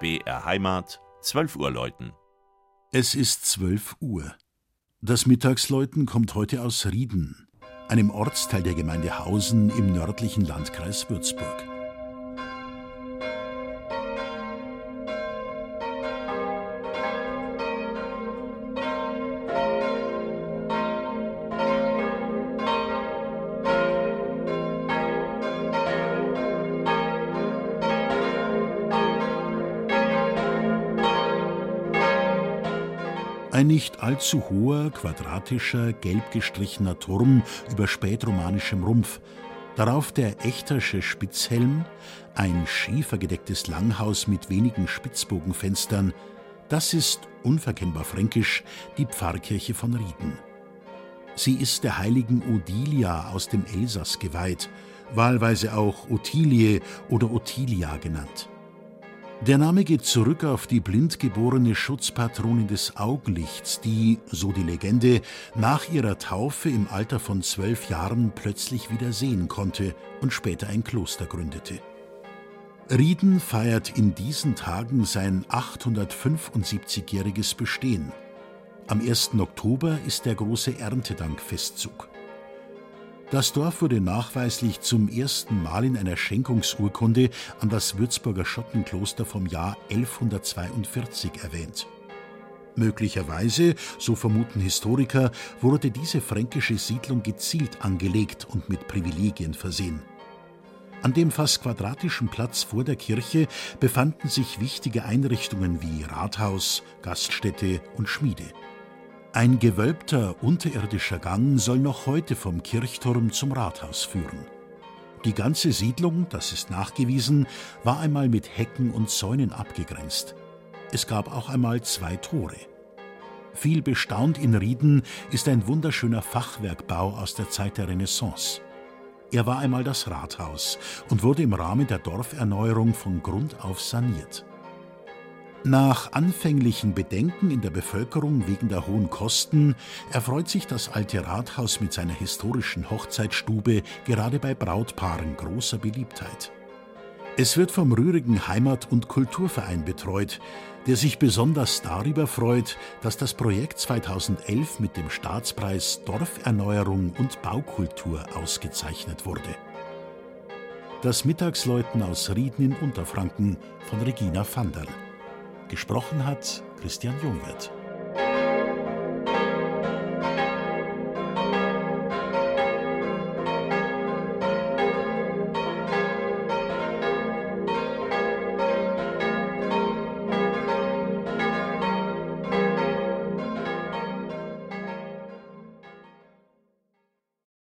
BR Heimat, 12 Uhr läuten. Es ist 12 Uhr. Das Mittagsläuten kommt heute aus Rieden, einem Ortsteil der Gemeinde Hausen im nördlichen Landkreis Würzburg. Ein nicht allzu hoher, quadratischer, gelb gestrichener Turm über spätromanischem Rumpf, darauf der Echtersche Spitzhelm, ein schiefergedecktes Langhaus mit wenigen Spitzbogenfenstern, das ist, unverkennbar fränkisch, die Pfarrkirche von Rieden. Sie ist der heiligen Odilia aus dem Elsass geweiht, wahlweise auch Ottilie oder Ottilia genannt. Der Name geht zurück auf die blind geborene Schutzpatronin des Augenlichts, die, so die Legende, nach ihrer Taufe im Alter von zwölf Jahren plötzlich wieder sehen konnte und später ein Kloster gründete. Rieden feiert in diesen Tagen sein 875-jähriges Bestehen. Am 1. Oktober ist der große Erntedankfestzug. Das Dorf wurde nachweislich zum ersten Mal in einer Schenkungsurkunde an das Würzburger Schottenkloster vom Jahr 1142 erwähnt. Möglicherweise, so vermuten Historiker, wurde diese fränkische Siedlung gezielt angelegt und mit Privilegien versehen. An dem fast quadratischen Platz vor der Kirche befanden sich wichtige Einrichtungen wie Rathaus, Gaststätte und Schmiede. Ein gewölbter unterirdischer Gang soll noch heute vom Kirchturm zum Rathaus führen. Die ganze Siedlung, das ist nachgewiesen, war einmal mit Hecken und Zäunen abgegrenzt. Es gab auch einmal zwei Tore. Viel bestaunt in Rieden ist ein wunderschöner Fachwerkbau aus der Zeit der Renaissance. Er war einmal das Rathaus und wurde im Rahmen der Dorferneuerung von Grund auf saniert. Nach anfänglichen Bedenken in der Bevölkerung wegen der hohen Kosten erfreut sich das alte Rathaus mit seiner historischen Hochzeitsstube gerade bei Brautpaaren großer Beliebtheit. Es wird vom rührigen Heimat- und Kulturverein betreut, der sich besonders darüber freut, dass das Projekt 2011 mit dem Staatspreis Dorferneuerung und Baukultur ausgezeichnet wurde. Das Mittagsläuten aus Rieden in Unterfranken von Regina Vanderl. Gesprochen hat Christian Jungwirth.